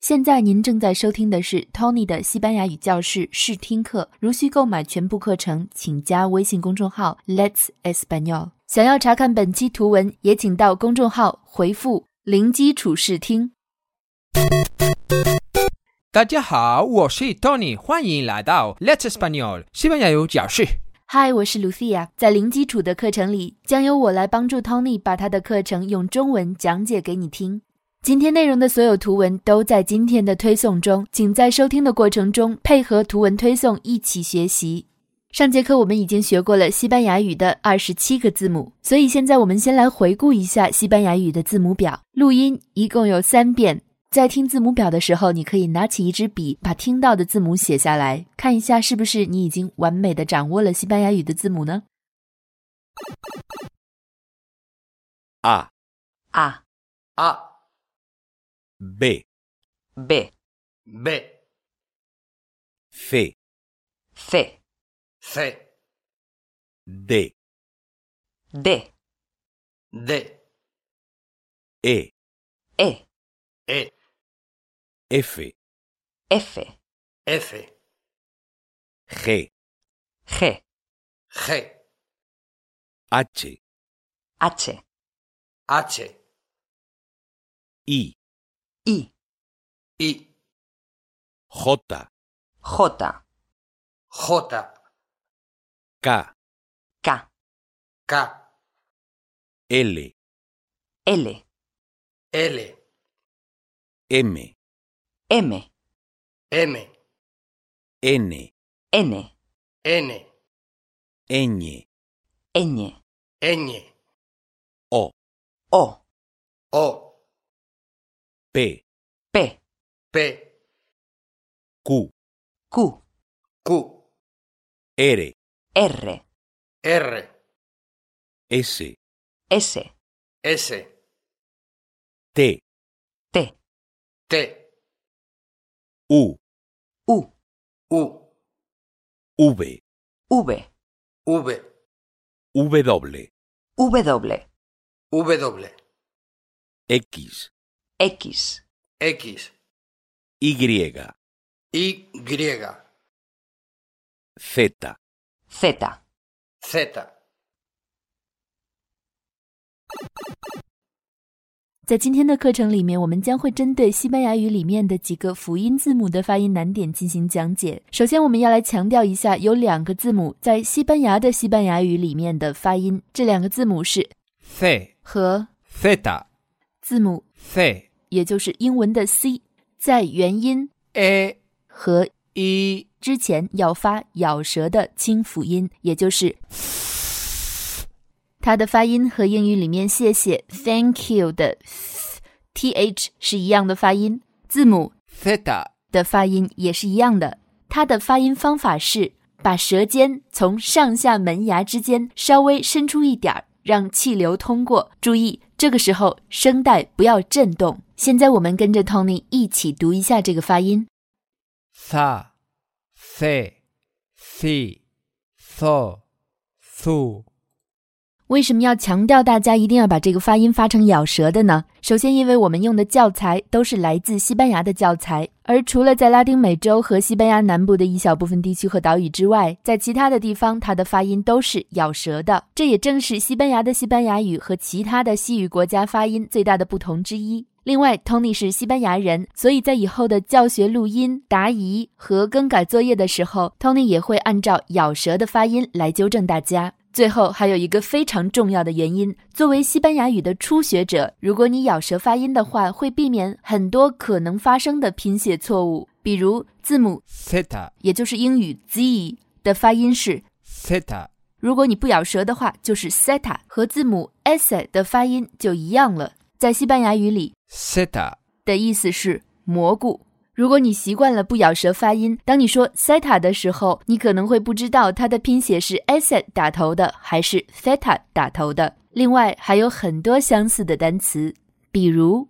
现在您正在收听的是 Tony 的西班牙语教室试听课。如需购买全部课程，请加微信公众号 Let's Espanol。想要查看本期图文，也请到公众号回复“零基础试听”。大家好，我是 Tony，欢迎来到 Let's Espanol 西班牙语教室。嗨，我是 Lucia。在零基础的课程里，将由我来帮助 Tony 把他的课程用中文讲解给你听。今天内容的所有图文都在今天的推送中，请在收听的过程中配合图文推送一起学习。上节课我们已经学过了西班牙语的二十七个字母，所以现在我们先来回顾一下西班牙语的字母表。录音一共有三遍，在听字母表的时候，你可以拿起一支笔，把听到的字母写下来，看一下是不是你已经完美的掌握了西班牙语的字母呢 A, A, A, B, B, B, C, C, C, D, D, D, E, E, E, F, F, F, G, G, G, H, H, H, I, I, I, J, J, J, K, K, K, L, L, L, M, M, M, N, N, N, Ñ, Ñ, Ñ, O, O, O, P, P, P, Q, Q, Q, R, R, R, S, S, S, T, T, T, U, U, U, V, V, V, W, W, W, X, X, X, Y, Y, Z, Z, Z. 在今天的课程里面，我们将会针对西班牙语里面的几个辅音字母的发音难点进行讲解。首先，我们要来强调一下，有两个字母在西班牙的西班牙语里面的发音，这两个字母是 C 和 Z 字母，C 也就是英文的 c，在元音 A 和 E 之前要发咬舌的清辅音，也就是它的发音和英语里面谢谢 thank you 的 th 是一样的发音，字母 feta 的发音也是一样的。它的发音方法是把舌尖从上下门牙之间稍微伸出一点儿，让气流通过。注意，这个时候声带不要震动。现在我们跟着 Tony 一起读一下这个发音。Sa C C So Su 为什么要强调大家一定要把这个发音发成咬舌的呢？首先，因为我们用的教材都是来自西班牙的教材，而除了在拉丁美洲和西班牙南部的一小部分地区和岛屿之外，在其他的地方，它的发音都是咬舌的。这也正是西班牙的西班牙语和其他的西语国家发音最大的不同之一。另外，Tony 是西班牙人，所以在以后的教学录音、答疑和更改作业的时候，Tony 也会按照咬舌的发音来纠正大家。最后还有一个非常重要的原因，作为西班牙语的初学者，如果你咬舌发音的话，会避免很多可能发生的拼写错误，比如字母 zeta，也就是英语 z 的发音是，zeta，如果你不咬舌的话，就是 zeta，和字母 s 的发音就一样了。在西班牙语里，zeta 的意思是蘑菇。如果你习惯了不咬舌发音，当你说 seta 的时候，你可能会不知道它的拼写是 s 打头的还是 theta 打头的。另外还有很多相似的单词，比如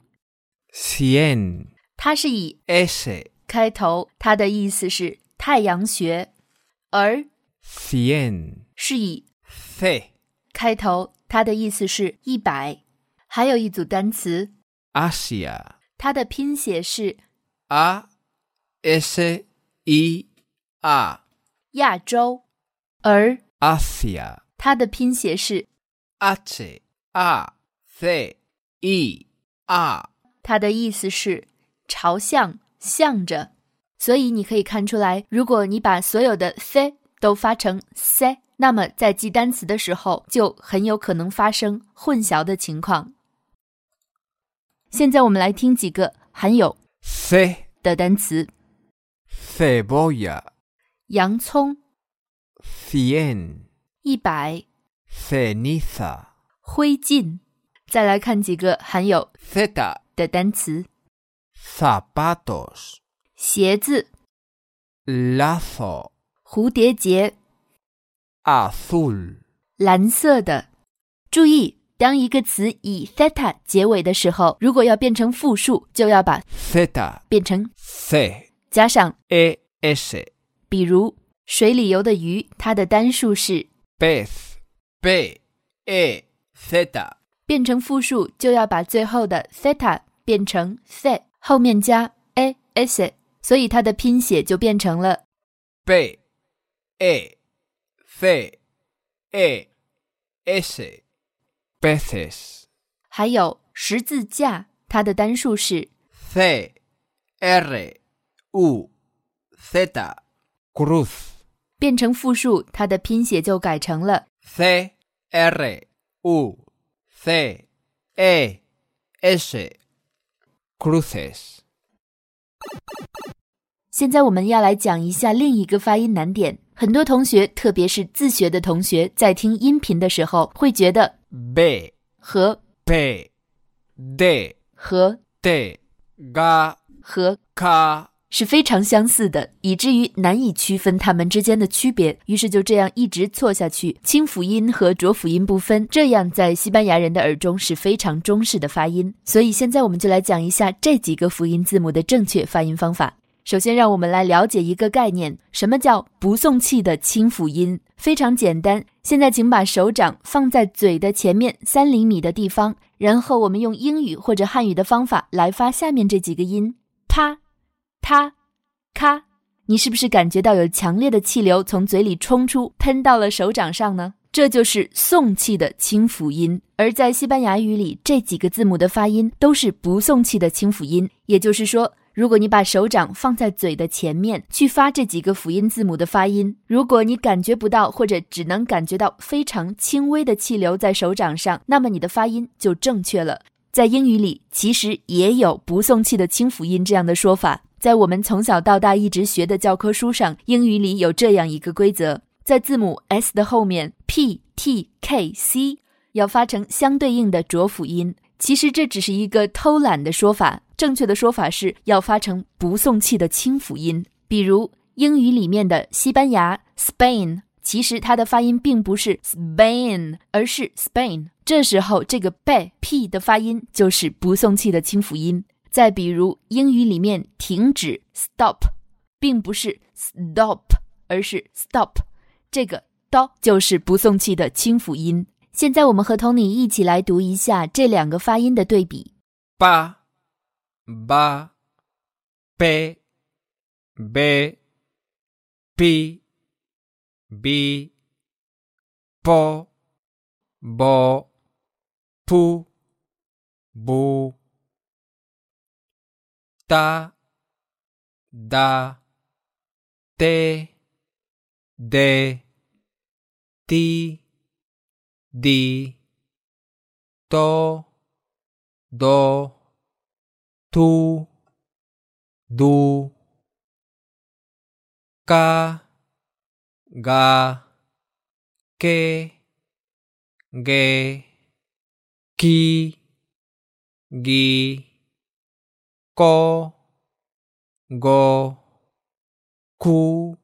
Cien 它是以 S 开头，它的意思是太阳穴，而 cien 是以 C 开头，它的意思是一百。还有一组单词，Asia。它的拼写是 A S I A 亚洲，而 Asia 它的拼写是 H A C E A 它的意思是朝向、向着，所以你可以看出来，如果你把所有的 c 都发成 c，那么在记单词的时候就很有可能发生混淆的情况。现在我们来听几个含有 C 的单词：Cebolla 洋葱、Cien 一百、Ceniza 灰烬。再来看几个含有 Z 的单词：Zapatos 鞋子、Lazo 蝴蝶结、Azul 蓝色的。注意，当一个词以 theta 结尾的时候，如果要变成复数，就要把 theta 变成 C 加上。a s 比如水里游的鱼，它的单数是 Pez B E Z 变成复数，就要把最后的 theta 变成 the，后面加 a s，所以它的拼写就变成了 B E C E S peces 还有十字架，它的单数是 C R U Z Cruz 变成复数，它的拼写就改成了 C R U C E S cruces 现在我们要来讲一下另一个发音难点。很多同学，特别是自学的同学，在听音频的时候，会觉得 B 和 b d 和 d，g 和 K 是非常相似的，以至于难以区分它们之间的区别。于是就这样一直错下去，清辅音和浊辅音不分，这样在西班牙人的耳中是非常中式的发音。所以现在我们就来讲一下这几个辅音字母的正确发音方法。首先，让我们来了解一个概念：什么叫不送气的清辅音？非常简单。现在，请把手掌放在嘴的前面三厘米的地方，然后我们用英语或者汉语的方法来发下面这几个音：啪、他、咔。你是不是感觉到有强烈的气流从嘴里冲出，喷到了手掌上呢？这就是送气的清辅音。而在西班牙语里，这几个字母的发音都是不送气的清辅音。也就是说，如果你把手掌放在嘴的前面去发这几个辅音字母的发音，如果你感觉不到或者只能感觉到非常轻微的气流在手掌上，那么你的发音就正确了。在英语里，其实也有不送气的清辅音这样的说法。在我们从小到大一直学的教科书上，英语里有这样一个规则：在字母 s 的后面，p、t、k、c 要发成相对应的浊辅音。其实这只是一个偷懒的说法，正确的说法是要发成不送气的清辅音。比如英语里面的西班牙 （Spain），其实它的发音并不是 Spain，而是 Spain。这时候这个 b p 的发音就是不送气的清辅音。再比如英语里面停止 （stop），并不是 stop，而是 stop，这个 do 就是不送气的清辅音。现在我们和 Tony 一起来读一下这两个发音的对比。Pa Ba P B P B Po Bo Pu Bu Ta Da Te De Ti Di To Do tu, du, ca, ga, que, ge, ki, gi, ko, go, ku,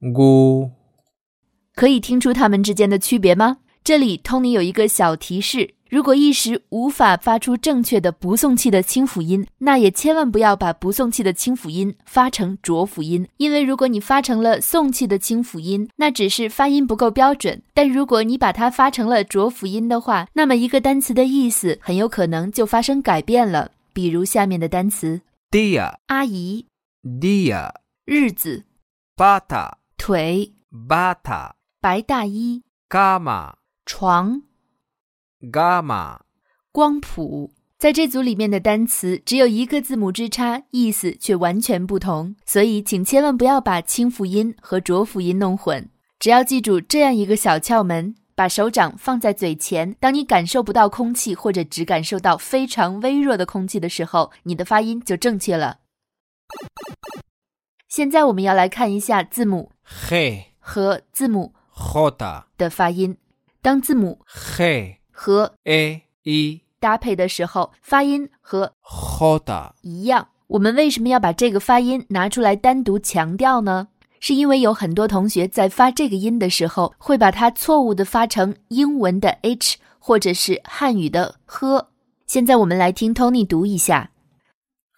gu。可以听出它们之间的区别吗？这里 Tony 有一个小提示：如果一时无法发出正确的不送气的清辅音，那也千万不要把不送气的清辅音发成浊辅音，因为如果你发成了送气的清辅音，那只是发音不够标准；但如果你把它发成了浊辅音的话，那么一个单词的意思很有可能就发生改变了。比如下面的单词 dia, 阿姨、dia, 日子、bata, 腿、bata, 白大衣、，gama 床、gama, 光谱。在这组里面的单词只有一个字母之差，意思却完全不同，所以请千万不要把清辅音和浊辅音弄混。只要记住这样一个小窍门：把手掌放在嘴前，当你感受不到空气或者只感受到非常微弱的空气的时候，你的发音就正确了。现在我们要来看一下字母 g, 和字母 j, 的发音。当字母 g, 和 a e, 搭配的时候，发音和 hoda 一样。我们为什么要把这个发音拿出来单独强调呢？是因为有很多同学在发这个音的时候，会把它错误的发成英文的 h，或者是汉语的呵。现在我们来听 Tony 读一下。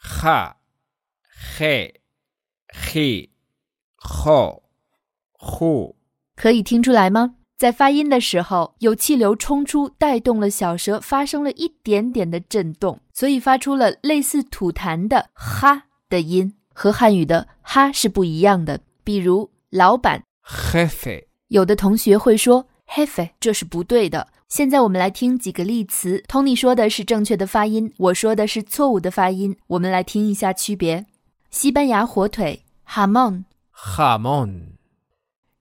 ha, he, he, ho, hu, 可以听出来吗？在发音的时候，有气流冲出，带动了小舌发生了一点点的震动，所以发出了类似吐痰的“哈”的音，和汉语的“哈”是不一样的。比如老板，“hefe”，有的同学会说 “hefe”，这是不对的。现在我们来听几个例词，Tony 说的是正确的发音，我说的是错误的发音，我们来听一下区别。西班牙火腿 “hamon”，hamon；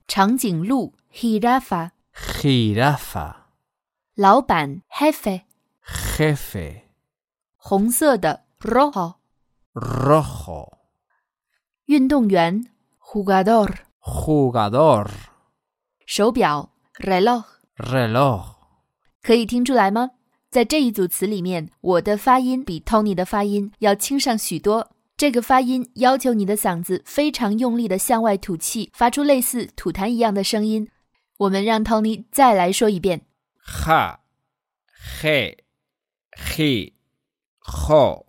长颈鹿 （jirafa）、jirafa, 老板 （jefe）、jefe, 红色的 （rojo）、rojo, 运动员 （jugador）、jugador, 手表 （reloj）。reloj, 可以听出来吗？在这一组词里面，我的发音比 Tony 的发音要轻上许多。这个发音要求你的嗓子非常用力的向外吐气，发出类似吐痰一样的声音。我们让 Tony 再来说一遍。：ha he, he, ho,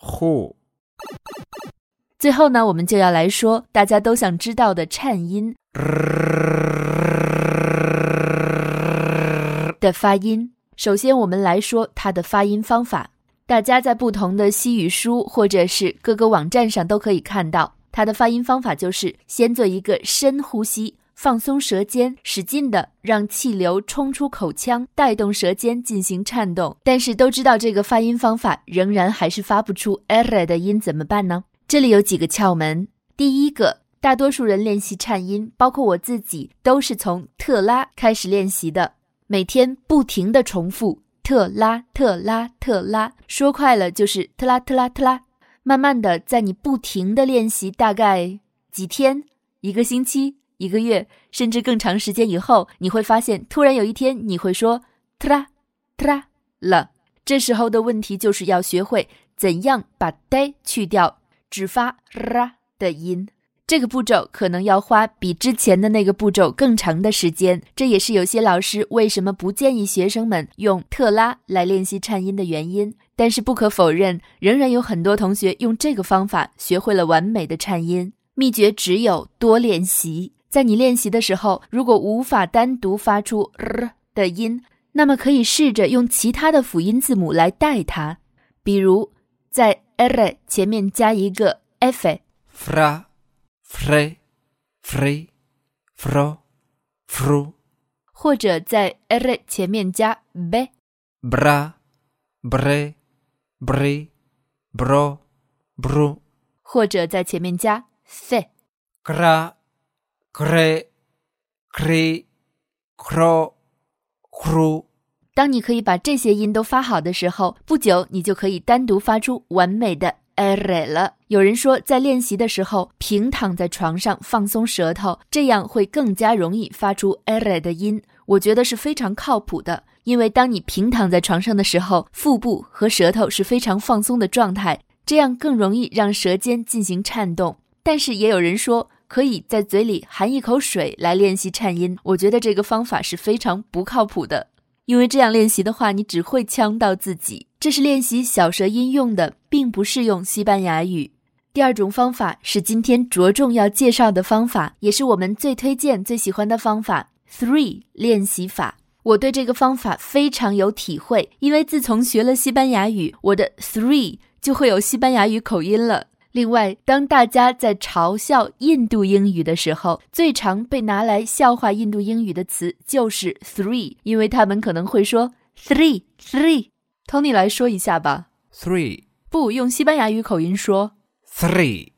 hu, 最后呢，我们就要来说大家都想知道的颤音 的发音。首先，我们来说它的发音方法。大家在不同的西语书或者是各个网站上都可以看到，它的发音方法就是先做一个深呼吸，放松舌尖，使劲的让气流冲出口腔，带动舌尖进行颤动。但是都知道这个发音方法，仍然还是发不出 er 的音，怎么办呢？这里有几个窍门。第一个，大多数人练习颤音，包括我自己，都是从特拉开始练习的，每天不停的重复特拉特拉特拉，说快了就是特拉特拉特拉。慢慢的，在你不停的练习，大概几天、一个星期、一个月，甚至更长时间以后，你会发现，突然有一天你会说特拉特拉了。这时候的问题就是要学会怎样把呆去掉，只发的音。这个步骤可能要花比之前的那个步骤更长的时间，这也是有些老师为什么不建议学生们用特拉来练习颤音的原因。但是不可否认，仍然有很多同学用这个方法学会了完美的颤音。秘诀只有多练习。在你练习的时候，如果无法单独发出 r 的音，那么可以试着用其他的辅音字母来代它，比如在 r 前面加一个 f。fra, fre, free, fro, fru, 或者在 r 前面加 b bra bre bre bro bru，或者在前面加 f。gra, cre cri, cro, cru, 当你可以把这些音都发好的时候，不久你就可以单独发出完美的 r 了。有人说，在练习的时候平躺在床上放松舌头，这样会更加容易发出 r 的音。我觉得是非常靠谱的，因为当你平躺在床上的时候，腹部和舌头是非常放松的状态，这样更容易让舌尖进行颤动。但是也有人说，可以在嘴里含一口水来练习颤音，我觉得这个方法是非常不靠谱的。因为这样练习的话，你只会呛到自己。这是练习小舌音用的，并不适用西班牙语。第二种方法是今天着重要介绍的方法，也是我们最推荐、最喜欢的方法 ——three 练习法。我对这个方法非常有体会，因为自从学了西班牙语，我的 three 就会有西班牙语口音了。另外，当大家在嘲笑印度英语的时候，最常被拿来笑话印度英语的词就是 three，因为他们可能会说 three three。Tony 来说一下吧，three 不用西班牙语口音说。three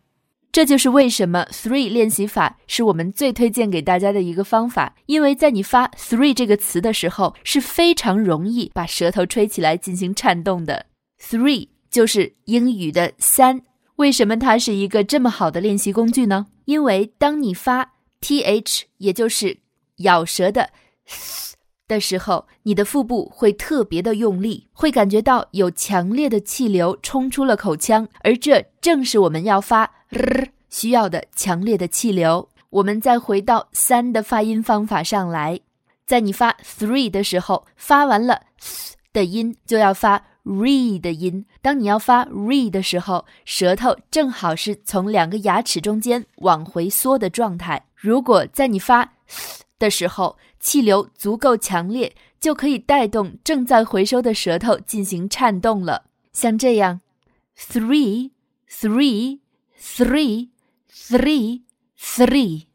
这就是为什么 three 练习法是我们最推荐给大家的一个方法，因为在你发 three 这个词的时候是非常容易把舌头吹起来进行颤动的。three 就是英语的三。为什么它是一个这么好的练习工具呢？因为当你发 th，也就是咬舌的 th 的时候，你的腹部会特别的用力，会感觉到有强烈的气流冲出了口腔，而这正是我们要发 r 需要的强烈的气流。我们再回到三的发音方法上来，在你发 three 的时候，发完了的音就要发 re 的音。当你要发 re 的时候，舌头正好是从两个牙齿中间往回缩的状态。如果在你发 th 的时候，气流足够强烈，就可以带动正在回收的舌头进行颤动了。像这样，three three three three three。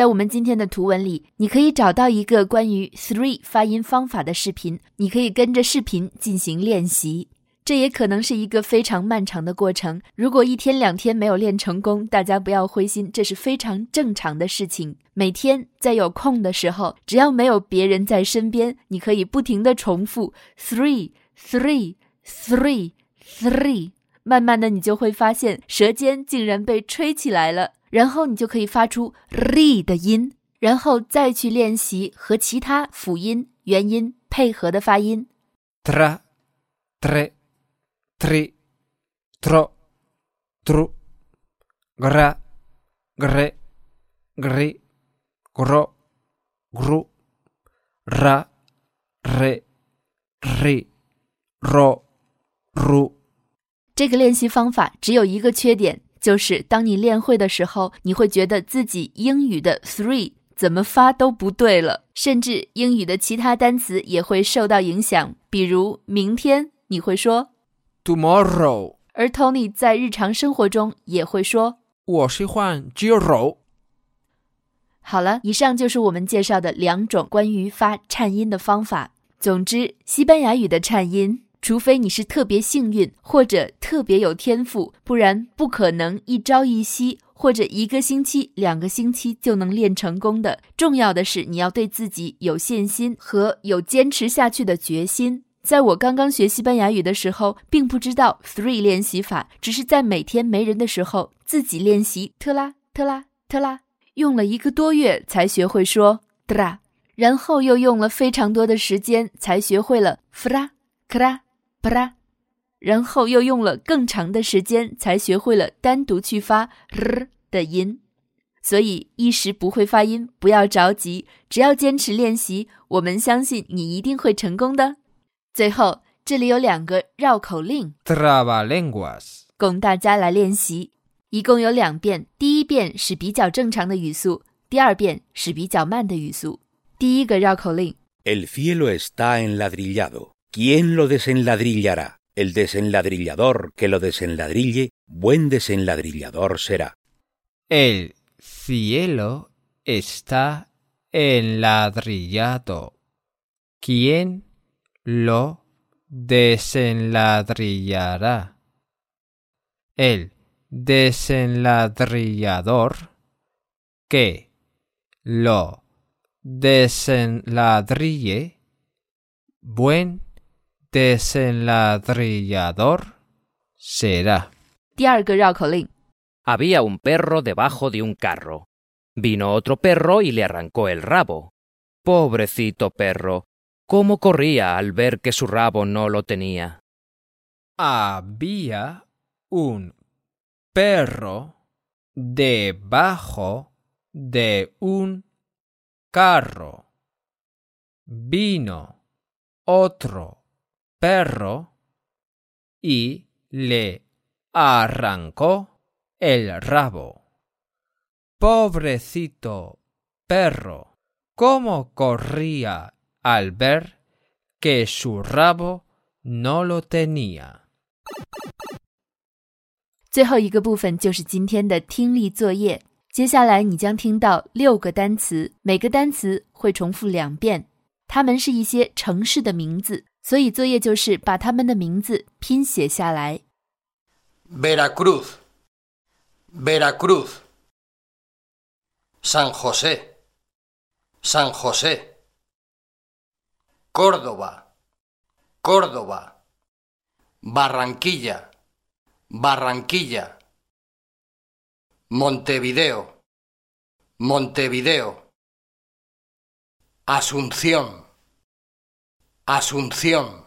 在我们今天的图文里，你可以找到一个关于 three 发音方法的视频，你可以跟着视频进行练习。这也可能是一个非常漫长的过程。如果一天两天没有练成功，大家不要灰心，这是非常正常的事情。每天在有空的时候，只要没有别人在身边，你可以不停的重复 three three three three。慢慢的，你就会发现舌尖竟然被吹起来了，然后你就可以发出 r 的音，然后再去练习和其他辅音、元音配合的发音。tra tre tri tro tru gra gre gri gro gru ra re ri ro ru 这个练习方法只有一个缺点，就是当你练会的时候，你会觉得自己英语的 three 怎么发都不对了，甚至英语的其他单词也会受到影响。比如明天你会说，tomorrow 而 Tony 在日常生活中也会说。我喜欢鸡肉。好了，以上就是我们介绍的两种关于发颤音的方法。总之，西班牙语的颤音，除非你是特别幸运或者特别有天赋，不然不可能一朝一夕或者一个星期、两个星期就能练成功的。重要的是你要对自己有信心和有坚持下去的决心。在我刚刚学西班牙语的时候，并不知道 three 练习法，只是在每天没人的时候自己练习特拉特拉特拉。用了一个多月才学会说 dra，然后又用了非常多的时间才学会了 fra 然后又用了更长的时间才学会了单独去发 r 的音。所以一时不会发音，不要着急，只要坚持练习，我们相信你一定会成功的。最后，这里有两个绕口令 trabalenguas 供大家来练习。一共有两遍，第一遍是比较正常的语速，第二遍是比较慢的语速。第一个绕口令 El cielo está enladrillado. ¿Quién lo desenladrillará? El desenladrillador que lo desenladrille, buen desenladrillador será. El cielo está enladrillado. ¿Quién lo desenladrillará? El desenladrillador que lo desenladrille, buen desenladrillador será. Había un perro debajo de un carro. Vino otro perro y le arrancó el rabo. Pobrecito perro, cómo corría al ver que su rabo no lo tenía. Había un perro debajo de un carro. Vino otro perro y le arrancó el rabo. Pobrecito perro, cómo corría al ver que su rabo no lo tenía. 最后一个部分就是今天的听力作业。接下来你将听到六个单词，每个单词会重复两遍。 它们是一些城市的名字，所以作业就是把它们的名字拼写下来。Veracruz, Veracruz. San José, San José. Córdoba, Córdoba. Barranquilla, Barranquilla. Montevideo, Montevideo. Asunción, Asunción.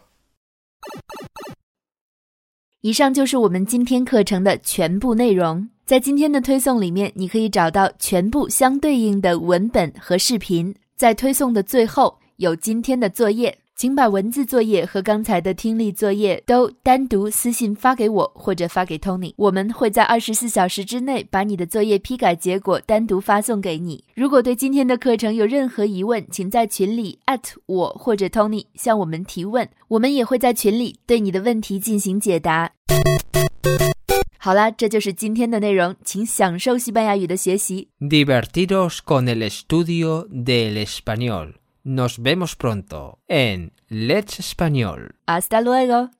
以上就是我们今天课程的全部内容。在今天的推送里面，你可以找到全部相对应的文本和视频。在推送的最后有今天的作业，请把文字作业和刚才的听力作业都单独私信发给我或者发给 Tony，我们会在二十四小时之内把你的作业批改结果单独发送给你。如果对今天的课程有任何疑问，请在群里我或者 Tony 向我们提问，我们也会在群里对你的问题进行解答。好啦，这就是今天的内容，请享受西班牙语的学习。Divertidos con el estudio del español. Nos vemos pronto en Let's Español. Hasta luego。